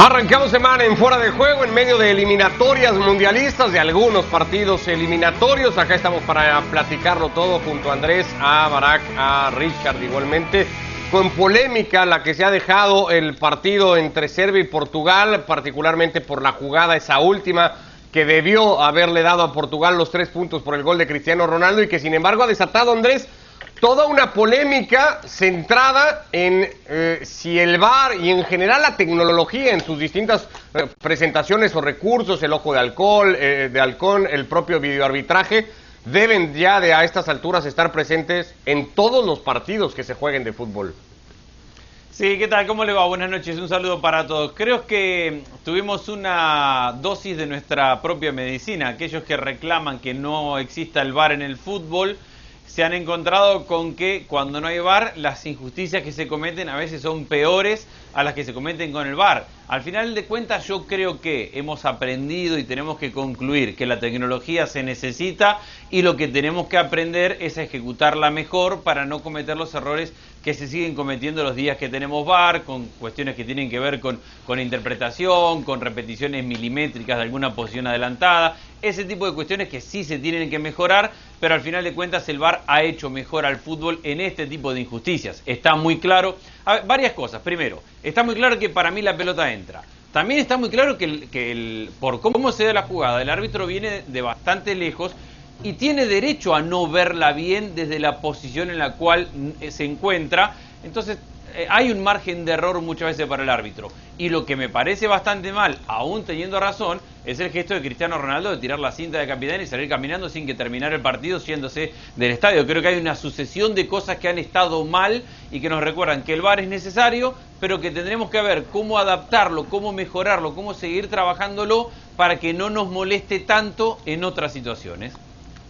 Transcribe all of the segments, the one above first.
Arrancamos semana en fuera de juego en medio de eliminatorias mundialistas de algunos partidos eliminatorios. Acá estamos para platicarlo todo junto a Andrés, a Barack, a Richard igualmente. Con polémica la que se ha dejado el partido entre Serbia y Portugal, particularmente por la jugada esa última que debió haberle dado a Portugal los tres puntos por el gol de Cristiano Ronaldo y que sin embargo ha desatado Andrés toda una polémica centrada en eh, si el VAR y en general la tecnología en sus distintas eh, presentaciones o recursos, el ojo de alcohol, eh, de halcón, el propio videoarbitraje, deben ya de a estas alturas estar presentes en todos los partidos que se jueguen de fútbol. Sí, ¿qué tal? ¿Cómo le va? Buenas noches, un saludo para todos. Creo que tuvimos una dosis de nuestra propia medicina. Aquellos que reclaman que no exista el VAR en el fútbol, se han encontrado con que cuando no hay VAR, las injusticias que se cometen a veces son peores a las que se cometen con el VAR. Al final de cuentas yo creo que hemos aprendido y tenemos que concluir que la tecnología se necesita y lo que tenemos que aprender es a ejecutarla mejor para no cometer los errores que se siguen cometiendo los días que tenemos VAR, con cuestiones que tienen que ver con, con interpretación, con repeticiones milimétricas de alguna posición adelantada, ese tipo de cuestiones que sí se tienen que mejorar, pero al final de cuentas el VAR ha hecho mejor al fútbol en este tipo de injusticias. Está muy claro, varias cosas. Primero, está muy claro que para mí la pelota entra. También está muy claro que el, por cómo se da la jugada, el árbitro viene de bastante lejos y tiene derecho a no verla bien desde la posición en la cual se encuentra. Entonces, eh, hay un margen de error muchas veces para el árbitro. Y lo que me parece bastante mal, aún teniendo razón, es el gesto de Cristiano Ronaldo de tirar la cinta de capitán y salir caminando sin que terminara el partido yéndose del estadio. Creo que hay una sucesión de cosas que han estado mal y que nos recuerdan que el VAR es necesario, pero que tendremos que ver cómo adaptarlo, cómo mejorarlo, cómo seguir trabajándolo para que no nos moleste tanto en otras situaciones.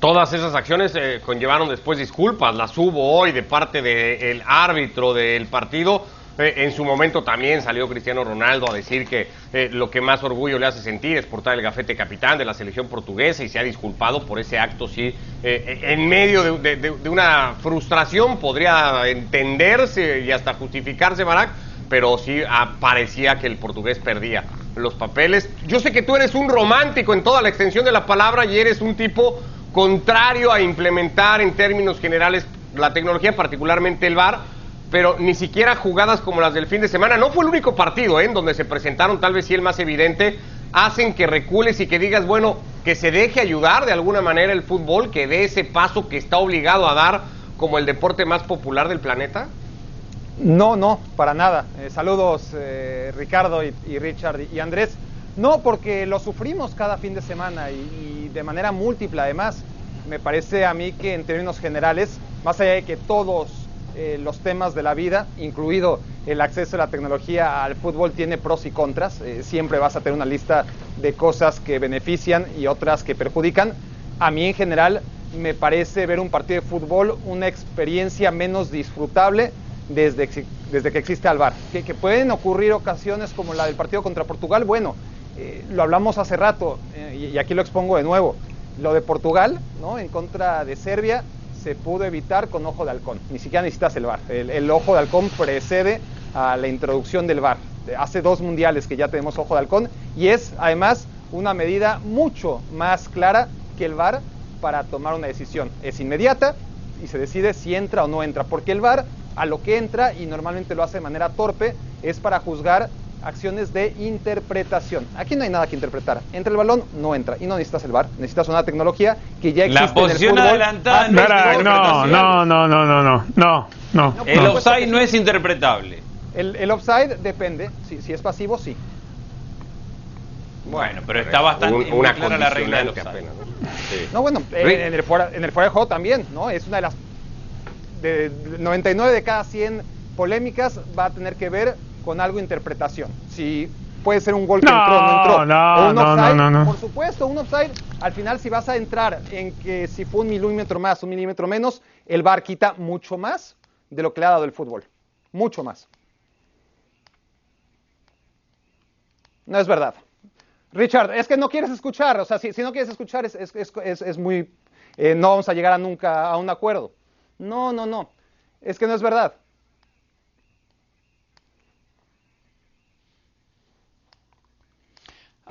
Todas esas acciones eh, conllevaron después disculpas, las hubo hoy de parte del árbitro del partido. Eh, en su momento también salió Cristiano Ronaldo a decir que eh, lo que más orgullo le hace sentir es portar el gafete capitán de la selección portuguesa y se ha disculpado por ese acto, sí, en medio de, una frustración podría entenderse y hasta justificarse, Barak, pero sí parecía que el portugués perdía los papeles. Yo sé que tú eres un romántico en toda la extensión de la palabra y eres un tipo contrario a implementar en términos generales la tecnología, particularmente el VAR, pero ni siquiera jugadas como las del fin de semana. No fue el único partido ¿eh? en donde se presentaron, tal vez sí el más evidente, hacen que recules y que digas, bueno, que se deje ayudar de alguna manera el fútbol, que dé ese paso que está obligado a dar como el deporte más popular del planeta? No, no, para nada. Eh, saludos eh, Ricardo y Richard y Andrés. No, porque lo sufrimos cada fin de semana y, de manera múltiple además. Me parece a mí que en términos generales, más allá de que todos eh, los temas de la vida, incluido el acceso a la tecnología al fútbol, tiene pros y contras. Eh, siempre vas a tener una lista de cosas que benefician y otras que perjudican. A mí en general me parece ver un partido de fútbol una experiencia menos disfrutable desde, desde que existe Alvar. Que, que pueden ocurrir ocasiones como la del partido contra Portugal, bueno, eh, lo hablamos hace rato eh, y, aquí lo expongo de nuevo. Lo de Portugal, ¿no? En contra de Serbia, se pudo evitar con ojo de halcón. Ni siquiera necesitas el VAR. El, ojo de halcón precede a la introducción del VAR. Hace dos mundiales que ya tenemos ojo de halcón y es además una medida mucho más clara que el VAR para tomar una decisión. Es inmediata y se decide si entra o no entra, porque el VAR a lo que entra y normalmente lo hace de manera torpe es para juzgar acciones de interpretación. Aquí no hay nada que interpretar. Entra el balón, no entra. Y no necesitas el bar. Necesitas una tecnología que ya existe. La posición en el fútbol. adelantada ah, no, no, no, no, no, no, no, no. El no. offside no es interpretable. El, el offside depende. Si, si, es pasivo, sí. Bueno, pero está bastante una clara la regla del. Apenas, ¿no? Bueno, eh, en, el fuera, en el fuera de juego también, ¿no? Es una de las de 99 de cada 100 polémicas va a tener que ver con algo de interpretación. Si puede ser un gol que entró o no entró. No, no, no, no, Por supuesto, un offside, al final si vas a entrar en que si fue un milímetro más, un milímetro menos, el VAR quita mucho más de lo que le ha dado el fútbol. Mucho más. No es verdad. Richard, es que no quieres escuchar, o sea, si, no quieres escuchar es, es, muy... Eh, no vamos a llegar a nunca a un acuerdo. No, no, no. Es que no es verdad.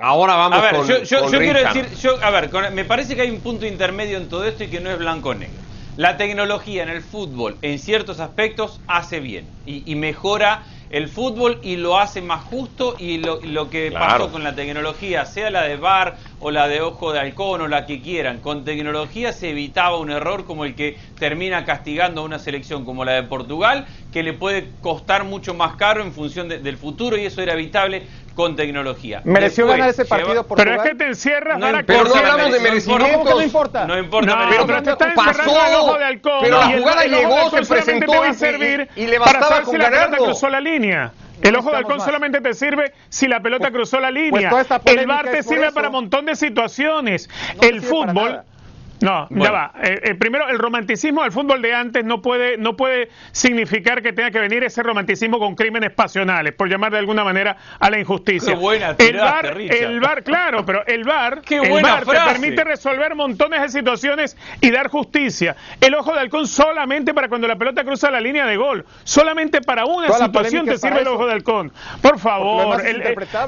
Ahora vamos a ver, con, yo, yo- con yo quiero decir, yo, a ver, con- me parece que hay un punto intermedio en todo esto y que no es blanco-negro. La tecnología en el fútbol, en ciertos aspectos, hace bien y, y mejora el fútbol y lo hace más justo y lo, que Claro. pasó con la tecnología, sea la de VAR o la de ojo de halcón o la que quieran, con tecnología se evitaba un error como el que termina castigando a una selección como la de Portugal, que le puede costar mucho más caro en función de- del futuro y eso era evitable con tecnología. ¿Mereció Después, ganar ese lleva- partido Pero es que te encierras No para Pero no la hablamos de merec- no importa- merecimientos. ¿Cómo que no importa? No importa No, la pero merecimiento. te está Pasó, encerrando el ojo de halcón. pero la el- jugada el de llegó, se presentó te va a servir y- y le para bastaba saber con si la pelota ganarlo. cruzó la línea. El ojo de halcón solamente te sirve si la pelota cruzó la línea. toda esta el VAR te por sirve eso. para un montón de situaciones. El para fútbol. No, Bueno. ya va. Eh, eh, primero, el romanticismo del fútbol de antes no puede, no puede significar que tenga que venir ese romanticismo con crímenes pasionales, por llamar de alguna manera a la injusticia. Qué buena el Richard. el VAR, claro, pero el Qué el buena VAR te permite resolver montones de situaciones y dar justicia. El ojo de halcón solamente para cuando la pelota cruza la línea de gol, solamente para una Toda situación te sirve el ojo de halcón. Por favor, es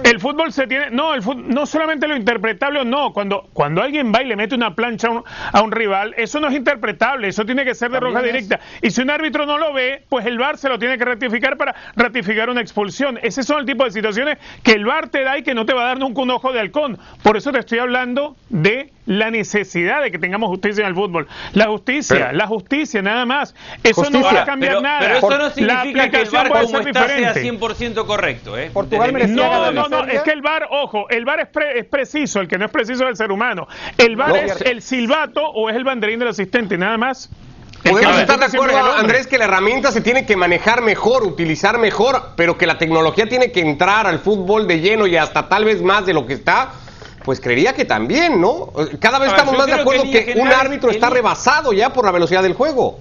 el, fútbol se tiene, no, el fut- no solamente lo interpretable o no, cuando cuando alguien va y le mete una plancha a un, a un rival, eso no es interpretable, eso tiene que ser de También roja es. directa. Y si un árbitro no lo ve, pues el VAR se lo tiene que ratificar para ratificar una expulsión. Ese son el tipo de situaciones que el VAR te da y que no te va a dar nunca un ojo de halcón. Por eso te estoy hablando de la necesidad de que tengamos justicia en el fútbol. La justicia, Pero- la justicia, nada más. Eso no va a cambiar pero, nada. pero eso no La significa que el aplicación VAR puede como ser está sea diferente. 100% correcto. ¿eh? Portugal No, no, no, es que el VAR, ojo, el VAR es, pre- es preciso, el que no es preciso es el ser humano. El VAR No, es el silbato o es el banderín del asistente, nada más. Podemos estar de acuerdo. Andrés, que la herramienta se tiene que manejar mejor, utilizar mejor, pero que la tecnología tiene que entrar al fútbol de lleno y hasta tal vez más de lo que está. Pues creería que también, ¿no? Cada vez ver, estamos más de que acuerdo que, un árbitro está rebasado ya por la velocidad del juego.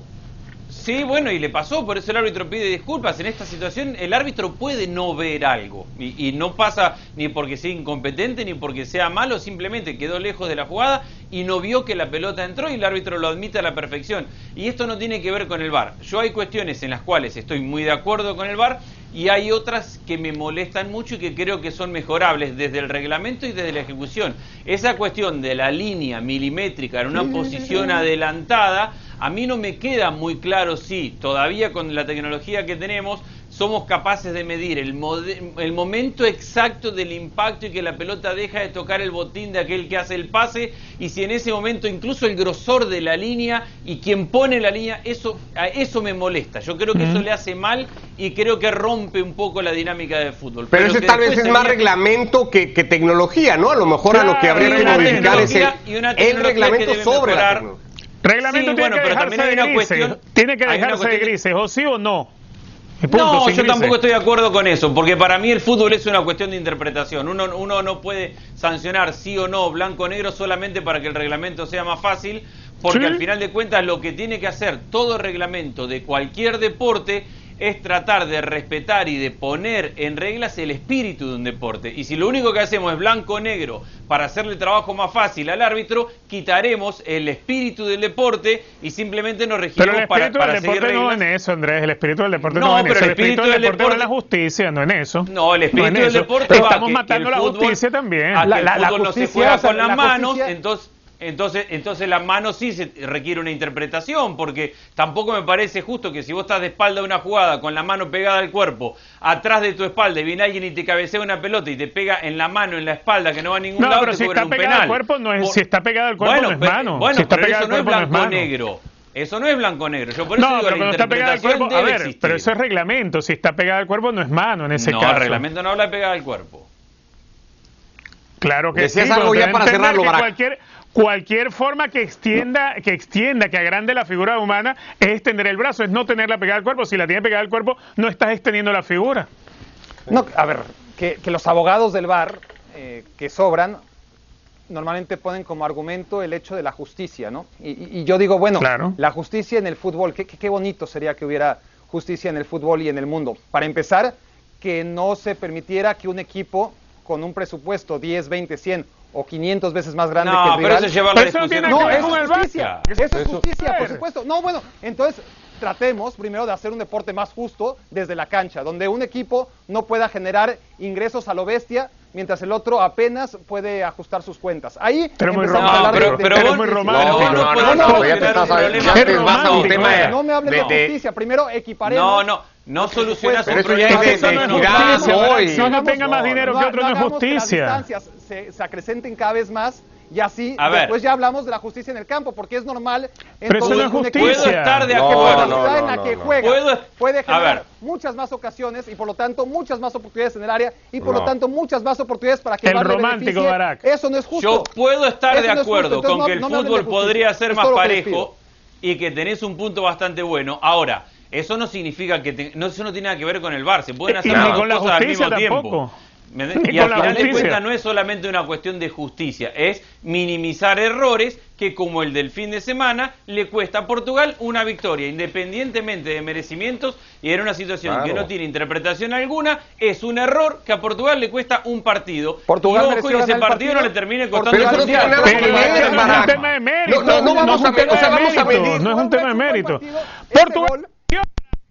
Sí, bueno, y le pasó, por eso el árbitro pide disculpas. En esta situación el árbitro puede no ver algo y, y no pasa ni porque sea incompetente ni porque sea malo, simplemente quedó lejos de la jugada y no vio que la pelota entró y el árbitro lo admite a la perfección. Y esto no tiene que ver con el VAR. Yo hay cuestiones en las cuales estoy muy de acuerdo con el VAR y hay otras que me molestan mucho y que creo que son mejorables desde el reglamento y desde la ejecución. Esa cuestión de la línea milimétrica en una posición adelantada, a mí no me queda muy claro si todavía con la tecnología que tenemos somos capaces de medir el, el momento exacto del impacto y que la pelota deja de tocar el botín de aquel que hace el pase y si en ese momento incluso el grosor de la línea y quien pone la línea, eso, a eso me molesta. Yo creo que eso le hace mal y creo que rompe un poco la dinámica del fútbol. Pero, ese que tal vez es más reglamento que, que tecnología, ¿no? A lo mejor a lo que habría que modificar es el, tecnología- y una el tecnología que reglamento sobre la tecnología. Reglamento Sí, tiene bueno, que pero dejarse también hay de una grises. cuestión- tiene que dejarse de grises, o sí o no. Punto, no, yo grises. tampoco estoy de acuerdo con eso, porque para mí el fútbol es una cuestión de interpretación. Uno, uno no puede sancionar sí o no, blanco o negro, solamente para que el reglamento sea más fácil, porque Sí. al final de cuentas lo que tiene que hacer todo reglamento de cualquier deporte es tratar de respetar y de poner en reglas el espíritu de un deporte. Y si lo único que hacemos es blanco o negro para hacerle trabajo más fácil al árbitro, quitaremos el espíritu del deporte y simplemente nos regimos Pero el para, espíritu para del seguir deporte no en eso, Andrés. El espíritu del deporte No, no, en pero eso. el espíritu del del deporte va en la justicia, no en eso. No, el espíritu del deporte va Estamos que- que matando el la fútbol- justicia también. a que La- el la- la fútbol no se justicia, juega o sea, con las la manos, justicia- entonces entonces entonces la mano sí se requiere una interpretación, porque tampoco me parece justo que si vos estás de espalda a una jugada con la mano pegada al cuerpo, atrás de tu espalda y viene alguien y te cabecea una pelota y te pega en la mano, en la espalda, que no va a ningún No, lado, pero te si está un penal. al cuerpo, no es- Por- si está pegada al cuerpo, no es mano. Bueno, Si está pero eso no es no blanco-negro. Eso no es blanco-negro. Yo por eso No, digo, pero la cuando está pegada al cuerpo, a ver, existir. pero eso es reglamento. Si está pegada al cuerpo, no es mano en ese no, caso. el reglamento no habla de pegada al cuerpo. Claro que Decías sí. algo ya para cerrarlo. Cualquier, cualquier forma que extienda, que extienda, que agrande la figura humana es extender el brazo, es no tenerla pegada al cuerpo. Si la tiene pegada al cuerpo, no estás extendiendo la figura. No, a ver, que, que los abogados del VAR eh, que sobran normalmente ponen como argumento el hecho de la justicia, ¿no? Y, y- y yo digo, bueno, Claro. la justicia en el fútbol, qué- qué bonito sería que hubiera justicia en el fútbol y en el mundo. Para empezar, que no se permitiera que un equipo con un presupuesto 10, 20, 100 o 500 veces más grande No, que el pero rival, eso lleva a la Pero eso no tiene no, que ver eso con es el VAR. justicia. Eso es justicia, por supuesto. No, bueno, entonces tratemos primero de hacer un deporte más justo desde la cancha, donde un equipo no pueda generar ingresos a lo bestia mientras el otro apenas puede ajustar sus cuentas. Ahí Pero muy romántico, pero muy. No, no, No, no, no. No me hables de, de- de- justicia, primero equiparemos. No, no, no no equidad, justicia. ¿no? Y- Si uno tenga más dinero que otro, no es que las justicia. distancias se, se acrecenten cada vez más y así A ver. después ya hablamos de la justicia en el campo, porque es normal. Pero eso no es justicia. Puedo estar de No, acuerdo. no, en no, la no, que no. juega Puedo- puede a generar ver. muchas más ocasiones y por lo tanto muchas más oportunidades en el área y por No. lo tanto muchas más oportunidades para que El romántico. Barack. Eso no es justo. Yo puedo estar Eso de no es justo, acuerdo entonces con no- que el no de fútbol justicia. podría ser Es más parejo y que tenés un punto bastante bueno. Ahora, eso no significa que te- no, eso no tiene nada que ver con el VAR, se pueden hacer las dos la cosas al mismo tiempo. Y al final de cuentas no es solamente una cuestión de justicia, es minimizar errores que como el del fin de semana le cuesta a Portugal una victoria, independientemente de merecimientos y en una situación Claro. que no tiene interpretación alguna, es un error que a Portugal le cuesta un partido. Portugal y ojo, mereció y ese partido, no le termine costando Pero eso el no tiene mundial. nada Pero que ver, eso no es un tema de mérito. No, no, no vamos es un a tema o sea, de vamos a mérito, medir. No es un tema de Fue un buen mérito. partido. Ese Portugal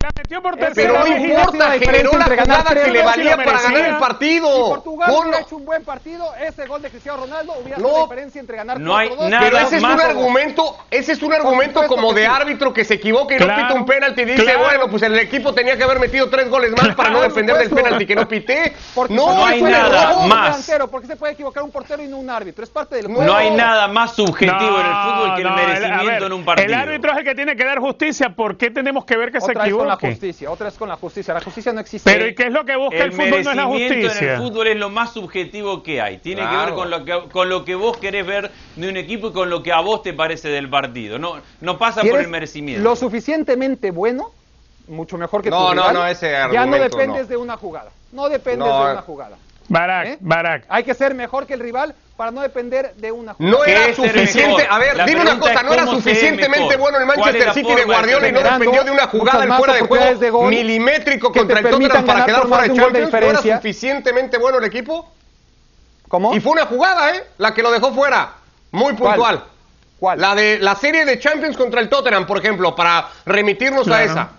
la metió por Ese tercera Pero no importa, generó la jugada que le valía para ganar el Si partido. Portugal Con- hubiera hecho un buen partido, ese gol de Cristiano Ronaldo hubiera No. sido la diferencia entre ganar No hay 4-2. nada Pero ese es un argumento, ese es un argumento como de sí. árbitro que se equivoca y no pita un penalti y dice, claro. bueno, pues el equipo tenía que haber metido tres goles más para no Por defender del penalti que no pité. Porque No, no hay nada más. delantero, porque se puede equivocar un portero y no un árbitro. Es parte del juego. No hay nada más subjetivo en el fútbol que el merecimiento ver, en un partido. El árbitro es el que tiene que dar justicia. ¿Por qué tenemos que ver que se Otra con justicia, otra vez con la justicia. La justicia no existe. Pero ¿y qué es lo que busca el, El fútbol? No es la merecimiento en justicia. el fútbol es lo más subjetivo que hay. Tiene que ver con lo que, con lo que vos querés ver de un equipo y con lo que a vos te parece del partido. No, no pasa por el merecimiento. Lo suficientemente bueno, mucho mejor que No, tu no, rival, no, ese Ya no dependes no. de una jugada. No dependes No, de eh. una jugada. Barak, ¿Eh? Barak. Hay que ser mejor que el rival para no depender de una jugada. No ¿Qué era suficiente. A ver, La dime una cosa, no era suficientemente bueno el ¿Cuál es Manchester City de Guardiola y no dependió de una jugada en fuera de juego oportunidades de gol milimétrico que contra el Tottenham para quedar fuera de Champions? ¿No era suficientemente bueno el equipo? ¿Cómo? Y fue una jugada, ¿eh? La que lo dejó fuera. Muy puntual. ¿Cuál? La de la serie de Champions contra el Tottenham, por ejemplo, para remitirnos a esa.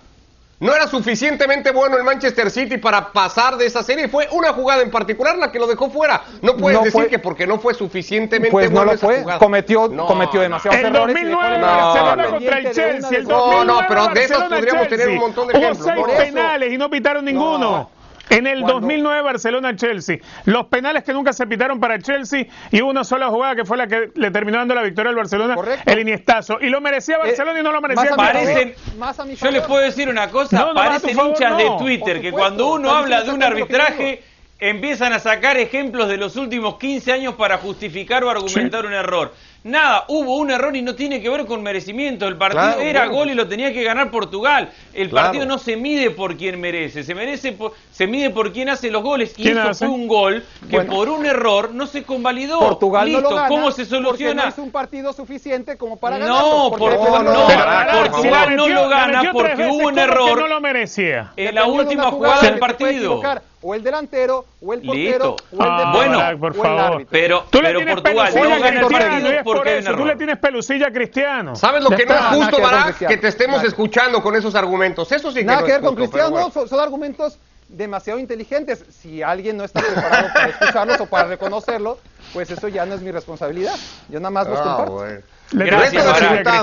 No era suficientemente bueno el Manchester City para pasar de esa serie. Fue una jugada en particular la que lo dejó fuera. No puedes No decir fue- que porque no fue suficientemente Pues no bueno lo esa fue. jugada. Cometió, No, cometió no. demasiados El errores. y dejó 2009 el No, Barcelona no. contra el Chelsea. El de- No, 2009 no, pero de esos podríamos tener un montón de Hubo ejemplos. seis Por eso. penales y no pitaron ninguno. En el Cuando- 2009 Barcelona-Chelsea. Los penales que nunca se pitaron para el Chelsea y hubo una sola jugada que fue la que le terminó dando la victoria al Barcelona, Correcto. el Iniestazo. Y lo merecía Barcelona y no lo merecía Parecen- más a mi Yo les puedo decir una cosa, No, no, parecen favor, hinchas no. de Twitter que cuando uno habla de un arbitraje empiezan a sacar ejemplos de los últimos 15 años para justificar o argumentar un error. Nada, hubo un error y no tiene que ver con merecimiento. El partido Claro, era bueno. gol y lo tenía que ganar Portugal. El Claro. partido no se mide por quien merece, se merece por- se mide por quien hace los goles. Y ¿Quién eso hace? fue un gol que Bueno. por un error no se convalidó. Portugal Listo, no lo gana ¿cómo se soluciona? no es un partido suficiente como para No, ganarlo. porque por- no, no, Portugal no lo gana porque hubo un ¿cómo que error? no lo merecía. En la última jugada del partido. O el delantero, o el portero, Listo. o el Ah, bueno, por o el favor. Pero, Tú le pero tienes Portugal no gana porque eso. Tú le tienes pelusilla a Cristiano. ¿Sabes lo Ya que no es justo? Cristiano. Que te estemos escuchando con esos argumentos. Eso sí que Nada no que ver con justo, Cristiano, son argumentos demasiado inteligentes. Si alguien no está preparado para escucharlos o para reconocerlo, pues eso ya no es mi responsabilidad. Yo nada más los. Ah, comparto. bueno. Gracias.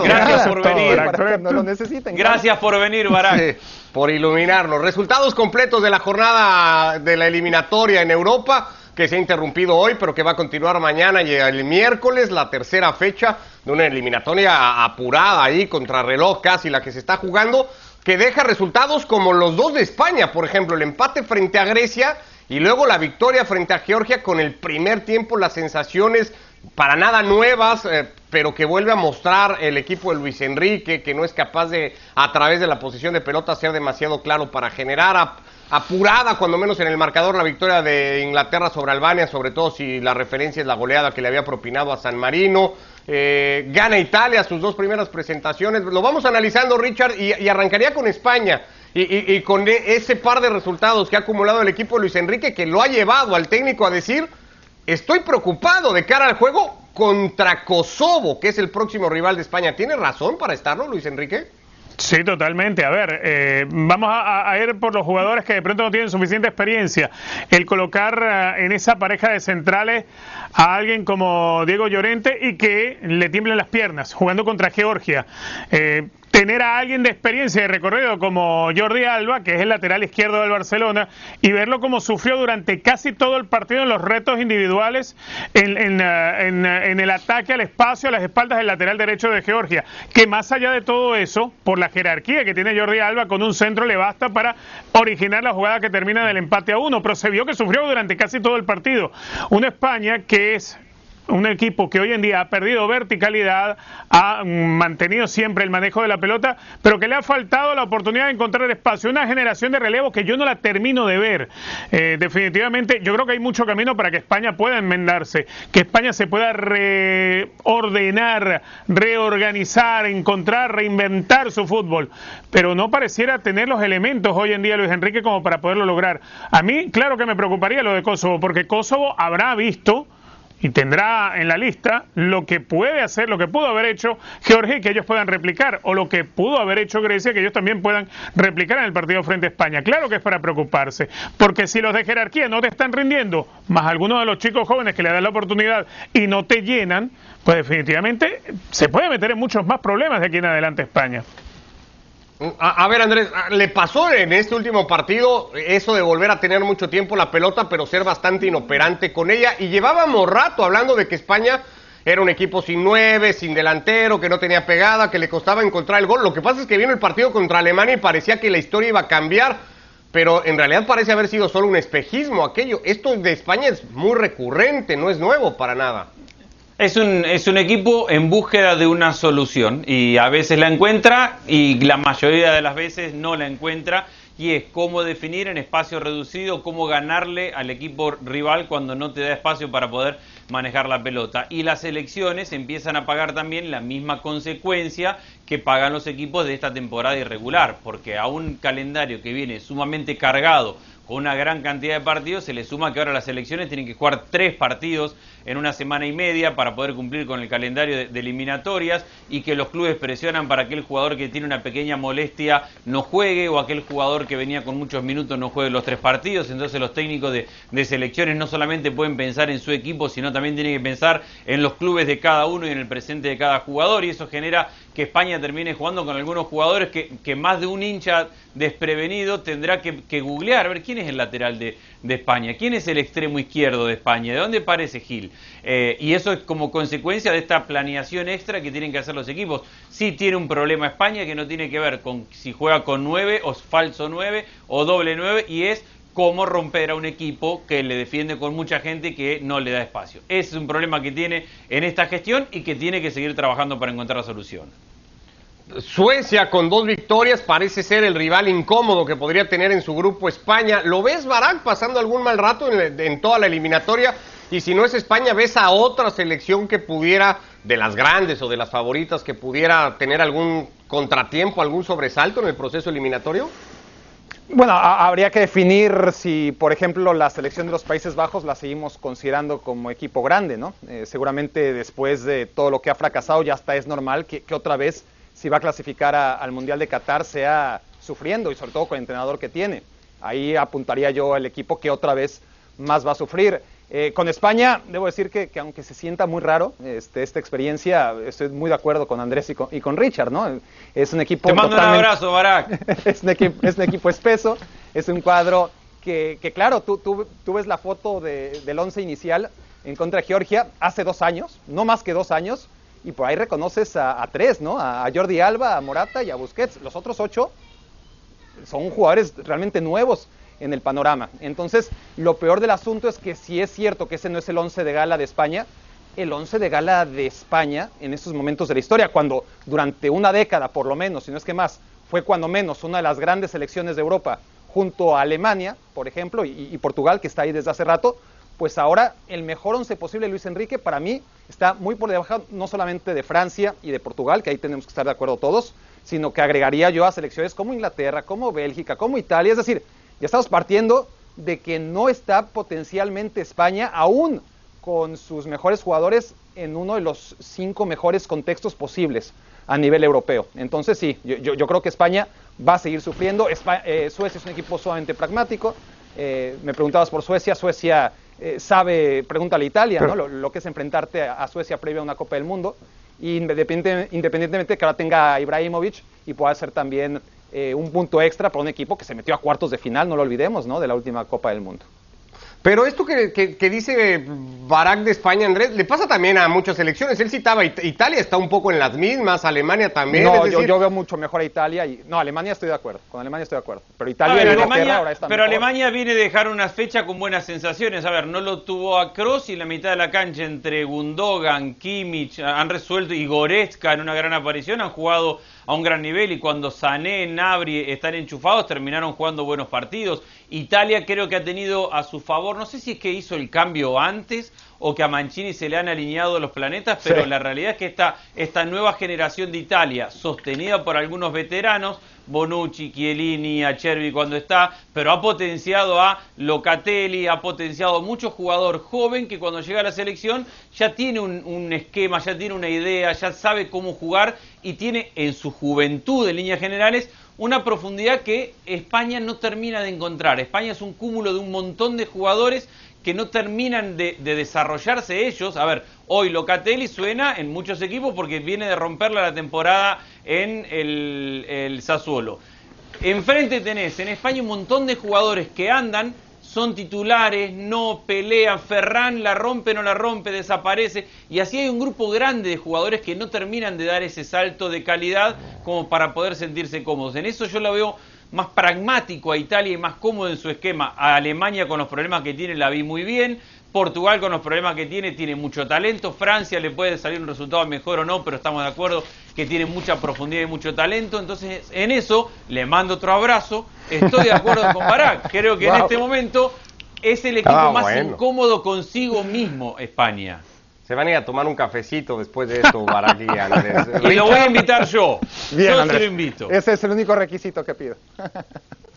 Gracias por venir. Barak. Para que no lo necesiten. Gracias por venir, Barak. Sí, por iluminarnos. Resultados completos de la jornada de la eliminatoria en Europa, que se ha interrumpido hoy, pero que va a continuar mañana y el miércoles, la tercera fecha de una eliminatoria apurada ahí, contra reloj casi la que se está jugando, que deja resultados como los dos de España, por ejemplo, el empate frente a Grecia y luego la victoria frente a Georgia con el primer tiempo, las sensaciones para nada nuevas, eh, pero que vuelve a mostrar el equipo de Luis Enrique, que no es capaz de, a través de la posición de pelota, ser demasiado claro para generar ap- apurada, cuando menos en el marcador, la victoria de Inglaterra sobre Albania, sobre todo si la referencia es la goleada que le había propinado a San Marino. Eh, gana Italia sus dos primeras presentaciones. Lo vamos analizando, Richard, y, arrancaría con España. Y, con e- ese par de resultados que ha acumulado el equipo Luis Enrique, que lo ha llevado al técnico a decir, estoy preocupado de cara al juego contra Kosovo, que es el próximo rival de España. ¿Tiene razón para estarlo, Luis Enrique? Sí, totalmente. A ver, eh, vamos a, a, ir por los jugadores que de pronto no tienen suficiente experiencia. El colocar uh, en esa pareja de centrales a alguien como Diego Llorente y que le tiemblen las piernas jugando contra Georgia. Eh, tener a alguien de experiencia de recorrido como Jordi Alba, que es el lateral izquierdo del Barcelona, y verlo como sufrió durante casi todo el partido en los retos individuales en, en, en, en, el ataque al espacio a las espaldas del lateral derecho de Georgia, que más allá de todo eso, por la jerarquía que tiene Jordi Alba, con un centro le basta para originar la jugada que termina del empate a uno, pero se vio que sufrió durante casi todo el partido. Una España que es un equipo que hoy en día ha perdido verticalidad, ha mantenido siempre el manejo de la pelota, pero que le ha faltado la oportunidad de encontrar espacio. Una generación de relevo que yo no la termino de ver. Eh, definitivamente, yo creo que hay mucho camino para que España pueda enmendarse, que España se pueda reordenar, reorganizar, encontrar, reinventar su fútbol. Pero no pareciera tener los elementos hoy en día Luis Enrique como para poderlo lograr. A mí, claro que me preocuparía lo de Kosovo, porque Kosovo habrá visto y tendrá en la lista lo que puede hacer, lo que pudo haber hecho Georgia y que ellos puedan replicar, o lo que pudo haber hecho Grecia que ellos también puedan replicar en el partido frente a España. Claro que es para preocuparse, porque si los de jerarquía no te están rindiendo, más algunos de los chicos jóvenes que le dan la oportunidad y no te llenan, pues definitivamente se puede meter en muchos más problemas de aquí en adelante España. A, ver, Andrés, le pasó en este último partido eso de volver a tener mucho tiempo la pelota, pero ser bastante inoperante con ella. Y llevábamos rato hablando de que España era un equipo sin nueve, sin delantero, que no tenía pegada, que le costaba encontrar el gol. Lo que pasa es que vino el partido contra Alemania y parecía que la historia iba a cambiar, pero en realidad parece haber sido solo un espejismo aquello. Esto de España es muy recurrente, no es nuevo para nada. Es un, es un equipo en búsqueda de una solución y a veces la encuentra y la mayoría de las veces no la encuentra y es cómo definir en espacio reducido, cómo ganarle al equipo rival cuando no te da espacio para poder manejar la pelota. Y las elecciones empiezan a pagar también la misma consecuencia que pagan los equipos de esta temporada irregular, porque a un calendario que viene sumamente cargado con una gran cantidad de partidos, se le suma que ahora las elecciones tienen que jugar tres partidos en una semana y media para poder cumplir con el calendario de, eliminatorias y que los clubes presionan para que el jugador que tiene una pequeña molestia no juegue o aquel jugador que venía con muchos minutos no juegue los tres partidos. Entonces los técnicos de, selecciones no solamente pueden pensar en su equipo, sino también tienen que pensar en los clubes de cada uno y en el presente de cada jugador y eso genera que España termine jugando con algunos jugadores que, que más de un hincha desprevenido tendrá que, que, googlear, a ver quién es el lateral de, de, España, quién es el extremo izquierdo de España, de dónde parece Gil. Eh, y eso es como consecuencia de esta planeación extra que tienen que hacer los equipos. Sí tiene un problema España que no tiene que ver con si juega con 9 o falso 9 o doble 9 y es cómo romper a un equipo que le defiende con mucha gente que no le da espacio. Ese es un problema que tiene en esta gestión y que tiene que seguir trabajando para encontrar la solución. Suecia con dos victorias parece ser el rival incómodo que podría tener en su grupo España. ¿Lo ves, Barak, pasando algún mal rato en, toda la eliminatoria? Y si no es España, ¿ves a otra selección que pudiera, de las grandes o de las favoritas, que pudiera tener algún contratiempo, algún sobresalto en el proceso eliminatorio? Bueno, habría que definir si, por ejemplo, la selección de los Países Bajos la seguimos considerando como equipo grande, ¿no? Eh, seguramente después de todo lo que ha fracasado ya hasta es normal que otra vez si va a clasificar a, al Mundial de Qatar sea sufriendo y sobre todo con el entrenador que tiene. Ahí apuntaría yo al equipo que otra vez más va a sufrir. Eh, con España, debo decir que, que, aunque se sienta muy raro este, esta experiencia, estoy muy de acuerdo con Andrés y con, y con Richard, ¿no? Es un equipo. Te mando un abrazo, Barak. es, un equipo, es un equipo espeso, es un cuadro que, que claro, tú, tú, tú, ves la foto de, del once inicial en contra de Georgia hace dos años, no más que dos años, y por ahí reconoces a, tres, ¿no? A, Jordi Alba, a Morata y a Busquets. Los otros ocho son jugadores realmente nuevos en el panorama. Entonces, lo peor del asunto es que si es cierto que ese no es el once de gala de España, el once de gala de España en estos momentos de la historia, cuando durante una década por lo menos, si no es que más, fue cuando menos una de las grandes selecciones de Europa, junto a Alemania, por ejemplo, y Portugal, que está ahí desde hace rato, pues ahora el mejor once posible Luis Enrique para mí está muy por debajo no solamente de Francia y de Portugal, que ahí tenemos que estar de acuerdo todos, sino que agregaría yo a selecciones como Inglaterra, como Bélgica, como Italia, es decir, ya estamos partiendo de que no está potencialmente España aún con sus mejores jugadores en uno de los cinco mejores contextos posibles a nivel europeo. Entonces sí, yo, creo que España va a seguir sufriendo. Eh, Suecia es un equipo sumamente pragmático. Eh, me preguntabas por Suecia, Suecia eh, sabe, pregúntale a Italia, ¿no? lo, que es enfrentarte a, Suecia previo a una Copa del Mundo. independientemente de que ahora tenga a Ibrahimovic y pueda ser también un punto extra para un equipo que se metió a cuartos de final, no lo olvidemos, ¿no? de la última Copa del Mundo. Pero esto que, que, dice Barak de España, Andrés, le pasa también a muchas selecciones. Él citaba, Italia está un poco en las mismas, Alemania también. No, yo, veo mucho mejor a Italia. y No, Alemania estoy de acuerdo, con Alemania estoy de acuerdo. Pero Italia y Alemania, ahora está Pero Alemania viene a dejar una fecha con buenas sensaciones. A ver, no lo tuvo a Kroos y en la mitad de la cancha entre Gundogan, Kimmich, han resuelto y Goretzka en una gran aparición, han jugado a un gran nivel y cuando Sané, Nabri están enchufados terminaron jugando buenos partidos. Italia creo que ha tenido a su favor, no sé si es que hizo el cambio antes o que a Mancini se le han alineado los planetas, pero la realidad es que esta, esta nueva generación de Italia, sostenida por algunos veteranos, Bonucci, Chiellini, Acerbi cuando está, pero ha potenciado a Locatelli, ha potenciado a mucho jugador joven que cuando llega a la selección ya tiene un, esquema, ya tiene una idea, ya sabe cómo jugar y tiene en su juventud, en líneas generales, una profundidad que España no termina de encontrar. España es un cúmulo de un montón de jugadores que no terminan de, desarrollarse ellos. A ver, hoy Locatelli suena en muchos equipos porque viene de romperla la temporada en el, el Sassuolo. Enfrente tenés en España un montón de jugadores que andan, son titulares, no pelean, Ferran la rompe, no la rompe, desaparece. Y así hay un grupo grande de jugadores que no terminan de dar ese salto de calidad como para poder sentirse cómodos. En eso yo la veo más pragmático a Italia y más cómodo en su esquema. A Alemania con los problemas que tiene la vi muy bien. Portugal con los problemas que tiene, tiene mucho talento. Francia le puede salir un resultado mejor o no, pero estamos de acuerdo que tiene mucha profundidad y mucho talento. Entonces, en eso le mando otro abrazo. Estoy de acuerdo con Barak. Creo que en este momento es el equipo ah, más incómodo consigo mismo, España. Se van a ir a tomar un cafecito después de esto, Barak y Andrés. y lo voy a invitar yo. Bien, yo lo invito. Ese es el único requisito que pido.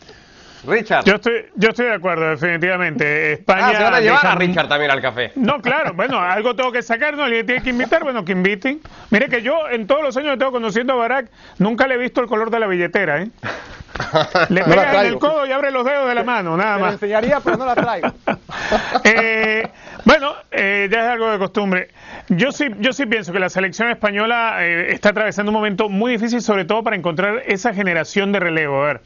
Richard. Yo estoy, yo estoy de acuerdo, definitivamente. España. Ah, se van a llevar a Richard también al café. No, claro, bueno, algo tengo que sacar, ¿no? Alguien tiene que invitar, bueno, que inviten. Mire que yo, en todos los años que tengo conociendo a Barack, nunca le he visto el color de la billetera, ¿eh? Le pega en el codo y abre los dedos de la mano, nada más. Me enseñaría, pero no la traigo. eh, bueno, eh, ya es algo de costumbre. Yo sí, yo sí pienso que la selección española eh, está atravesando un momento muy difícil, sobre todo para encontrar esa generación de relevo. A ver,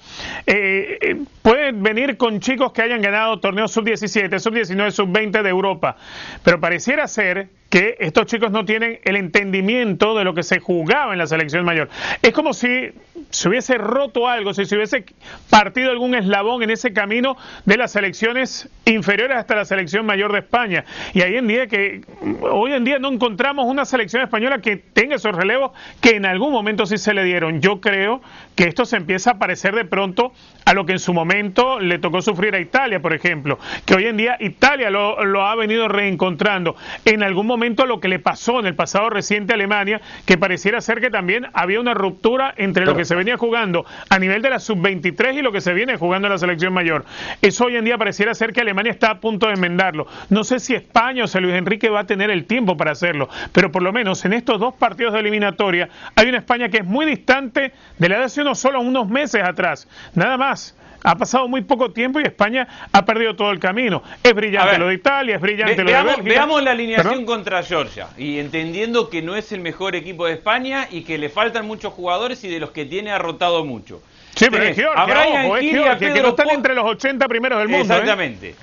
eh, eh, pueden venir con chicos que hayan ganado torneos sub-17, sub-19, sub-20 de Europa, pero pareciera ser que estos chicos no tienen el entendimiento de lo que se jugaba en la selección mayor. Es como si se hubiese roto algo, si se hubiese partido algún eslabón en ese camino de las selecciones inferiores hasta la selección mayor de España. Y ahí en día que hoy en día no encontramos una selección española que tenga esos relevos que en algún momento sí se le dieron. Yo creo que esto se empieza a parecer de pronto a lo que en su momento le tocó sufrir a Italia, por ejemplo, que hoy en día Italia lo, ha venido reencontrando. En algún momento lo que le pasó en el pasado reciente a Alemania, que pareciera ser que también había una ruptura entre lo que se venía jugando a nivel de la sub-23 y lo que se viene jugando en la selección mayor. Eso hoy en día pareciera ser que Alemania está a punto de enmendarlo. No sé si España o Luis Enrique va a tener el tiempo para hacerlo, pero por lo menos en estos dos partidos de eliminatoria hay una España que es muy distante de la de hace unos solo unos meses atrás. Nada más. Ha pasado muy poco tiempo y España ha perdido todo el camino. Es brillante lo de Italia, es brillante lo veamos, de Bélgica. Veamos la alineación contra Georgia y entendiendo que no es el mejor equipo de España y que le faltan muchos jugadores y de los que tiene ha rotado mucho. Sí, pero es Georgia, ojo, es que no están entre los 80 primeros del mundo. ¿eh?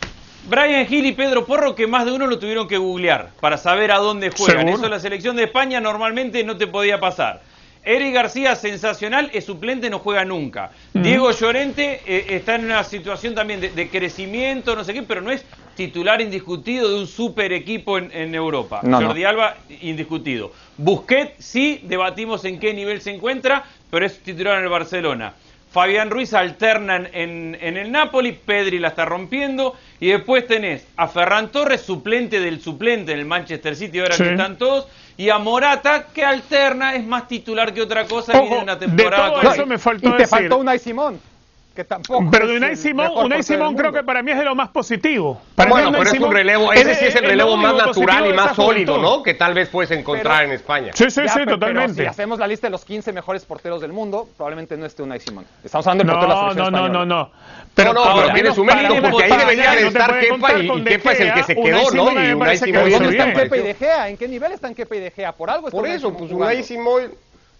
Brian Gil y Pedro Porro, que más de uno lo tuvieron que googlear para saber a dónde juegan. Eso la selección de España normalmente no te podía pasar. Eric García, sensacional, es suplente, no juega nunca. Diego Llorente eh, está en una situación también de, crecimiento, no sé qué, pero no es titular indiscutido de un super equipo en, Europa. Jordi Alba, indiscutido. Busquet, sí, debatimos en qué nivel se encuentra, pero es titular en el Barcelona. Fabián Ruiz alterna en, el Napoli, Pedri la está rompiendo, y después tenés a Ferran Torres, suplente del suplente en el Manchester City, ahora que están todos, y a Morata, que alterna, es más titular que otra cosa, viene una temporada eso me faltó y te faltó Unai Simón. Que tampoco. Pero es Unai Simón, Unai Simón creo que para mí es de lo más positivo. Para bueno, pero es un relevo, ese sí es el relevo más natural y de más sólido, juventud. ¿no? Que tal vez puedes encontrar Pero- en España. Sí, sí, Ya, sí, pero totalmente. si hacemos la lista de los 15 mejores porteros del mundo, probablemente no esté Unai Simón. Estamos hablando del portero de la No, selección no, no, española. no, no. Pero no, por pero lo tiene menos su mérito, porque ahí debería de no estar Kepa y- De Kepa es el que Gea. se quedó, ¿no? Y Unai Simón lo ¿Pero hizo dónde están. Kepa y De Gea? ¿En qué nivel están Kepa y De Gea? Por algo Por eso, pues. Unai Simón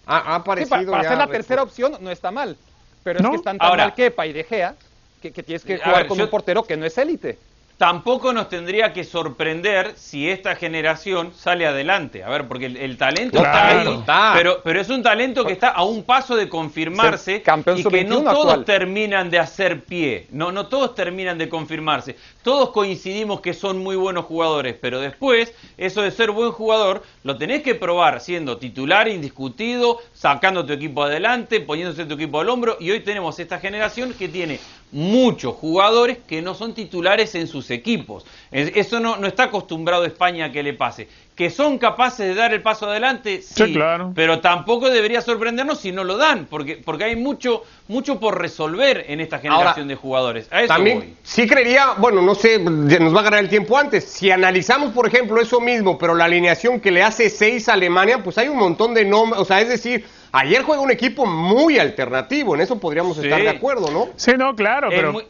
ha, aparecido para, ser la tercera opción no está mal. Pero es que están tan Ahora- mal Kepa y De Gea que, que tienes que jugar ver, con yo- un portero que no es élite. Tampoco nos tendría que sorprender si esta generación sale adelante. A ver, porque el, el talento Claro. está ahí, Está. Pero, pero es un talento que está a un paso de confirmarse campeón y que no sub-21 todos actual. terminan de hacer pie. No, no todos terminan de confirmarse. Todos coincidimos que son muy buenos jugadores, pero después, eso de ser buen jugador, lo tenés que probar siendo titular indiscutido, sacando tu equipo adelante, poniéndose tu equipo al hombro. Y hoy tenemos esta generación que tiene muchos jugadores que no son titulares en sus equipos. Es- Eso no, no está acostumbrado España a que le pase. Que son capaces de dar el paso adelante, sí, Sí, claro. pero tampoco debería sorprendernos si no lo dan, porque, porque hay mucho, mucho por resolver en esta generación de jugadores. A eso También voy. sí creería, bueno, no sé, ya nos va a ganar el tiempo antes. Si analizamos, por ejemplo, eso mismo, pero la alineación que le hace 6 a Alemania, pues hay un montón de nombres, o sea, es decir, ayer juega un equipo muy alternativo, en eso podríamos Sí. estar de acuerdo, ¿no? Sí, no, claro, Es pero muy-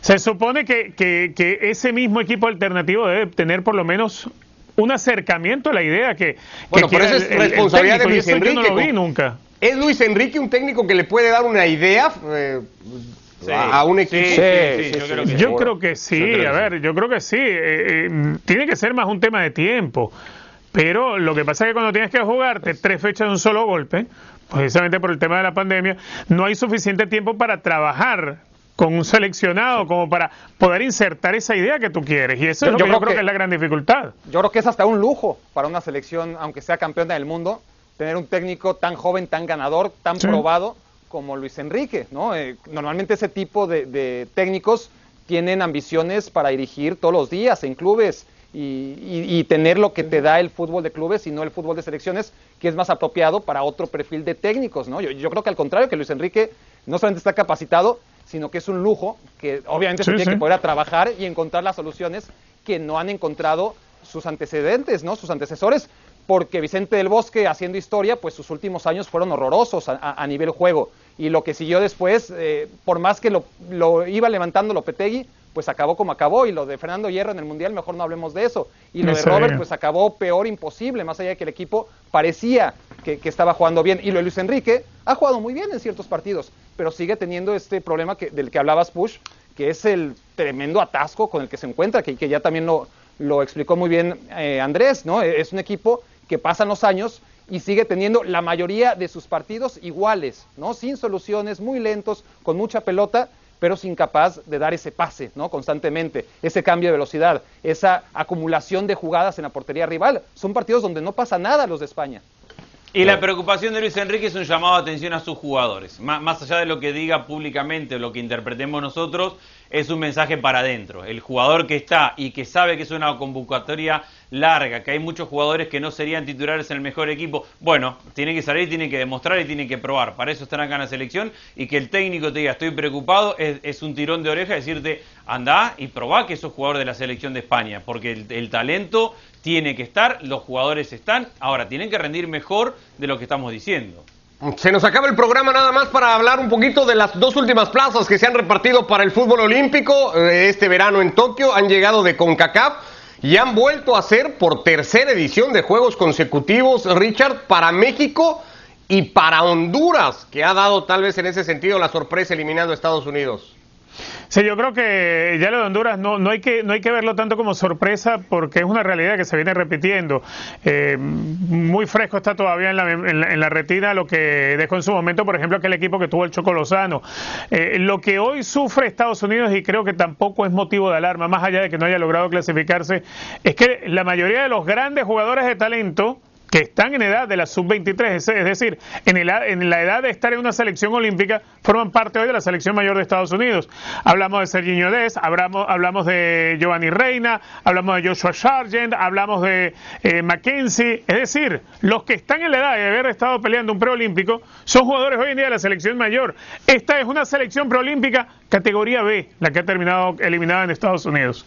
se supone que, que- que ese mismo equipo alternativo debe tener por lo menos un acercamiento a la idea que, Bueno, que pero quiera eso es el- el- el responsabilidad de Luis yo no Enrique, lo vi nunca. ¿Es Luis Enrique un técnico que le puede dar una idea eh, Sí. a, un equipo? Sí, sí, Sí, sí, yo sí, creo que Yo creo que sí, creo a ver, yo creo que sí. eh, eh, tiene que ser más un tema de tiempo. Pero lo que pasa es que cuando tienes que jugarte tres fechas de un solo golpe, precisamente por el tema de la pandemia, no hay suficiente tiempo para trabajar con un seleccionado como para poder insertar esa idea que tú quieres. Y eso es Yo- lo yo que yo creo creo que que- es la gran dificultad. Yo creo que es hasta un lujo para una selección, aunque sea campeona del mundo, tener un técnico tan joven, tan ganador, tan Sí. probado como Luis Enrique, ¿no? Eh, normalmente ese tipo de, de técnicos tienen ambiciones para dirigir todos los días en clubes y, y- y tener lo que te da el fútbol de clubes y no el fútbol de selecciones, que es más apropiado para otro perfil de técnicos, ¿no? Yo, yo creo que al contrario, que Luis Enrique no solamente está capacitado, sino que es un lujo, que obviamente se tiene sí. que poder a trabajar y encontrar las soluciones que no han encontrado sus antecedentes, ¿no? Sus antecesores, porque Vicente del Bosque haciendo historia, pues sus últimos años fueron horrorosos a, a- a nivel juego. Y lo que siguió después, eh, por más que lo, lo iba levantando Lopetegui, pues acabó como acabó. Y lo de Fernando Hierro en el Mundial, mejor no hablemos de eso. Y lo de Robert, pues acabó peor imposible, más allá de que el equipo parecía que, que estaba jugando bien. Y lo de Luis Enrique ha jugado muy bien en ciertos partidos, pero sigue teniendo este problema que, del que hablabas, Push, que es el tremendo atasco con el que se encuentra, que, que ya también lo, lo explicó muy bien eh, Andrés, ¿no? Es un equipo que pasan los años y sigue teniendo la mayoría de sus partidos iguales, ¿no? Sin soluciones, muy lentos, con mucha pelota, pero sin capaz de dar ese pase, ¿no? Constantemente, ese cambio de velocidad, esa acumulación de jugadas en la portería rival. Son partidos donde no pasa nada los de España. Y la preocupación de Luis Enrique es un llamado de atención a sus jugadores. Má- Más allá de lo que diga públicamente o lo que interpretemos nosotros, es un mensaje para adentro. El jugador que está y que sabe que es una convocatoria larga, que hay muchos jugadores que no serían titulares en el mejor equipo, bueno, tiene que salir, tiene que demostrar y tiene que probar. Para eso están acá en la selección y que el técnico te diga estoy preocupado es, es un tirón de oreja decirte anda y probá que sos jugador de la selección de España, porque el, el talento tiene que estar, los jugadores están, ahora tienen que rendir mejor de lo que estamos diciendo. Se nos acaba el programa nada más para hablar un poquito de las dos últimas plazas que se han repartido para el fútbol olímpico eh, este verano en Tokio. Han llegado de CONCACAF y han vuelto a ser por tercera edición de juegos consecutivos, Richard, para México y para Honduras, que ha dado tal vez en ese sentido la sorpresa eliminando a Estados Unidos. Sí, yo creo que ya lo de Honduras no, no, hay que, no hay que verlo tanto como sorpresa porque es una realidad que se viene repitiendo. Eh, muy fresco está todavía en la, en, la, en la retina lo que dejó en su momento, por ejemplo, aquel equipo que tuvo el Choco Lozano. Eh, lo que hoy sufre Estados Unidos, y creo que tampoco es motivo de alarma, más allá de que no haya logrado clasificarse, es que la mayoría de los grandes jugadores de talento que están en edad de la sub-23, es, es decir, en, el- en la edad de estar en una selección olímpica, forman parte hoy de la selección mayor de Estados Unidos. Hablamos de Serginho Dez, hablamos, hablamos de Giovanni Reina, hablamos de Joshua Sargent, hablamos de eh, Mackenzie, es decir, los que están en la edad de haber estado peleando un preolímpico son jugadores hoy en día de la selección mayor. Esta es una selección preolímpica categoría B, la que ha terminado eliminada en Estados Unidos.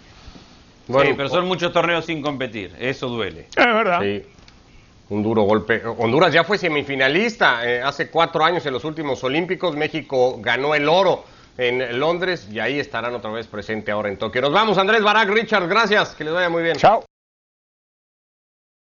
Bueno, sí, pero son muchos torneos sin competir. Eso duele. Es verdad. Sí, un duro golpe. Honduras ya fue semifinalista eh, hace cuatro años en los últimos Olímpicos. México ganó el oro en Londres y ahí estarán otra vez presente ahora en Tokio. Nos vamos, Andrés Barak, Richard, gracias, que les vaya muy bien. Chao.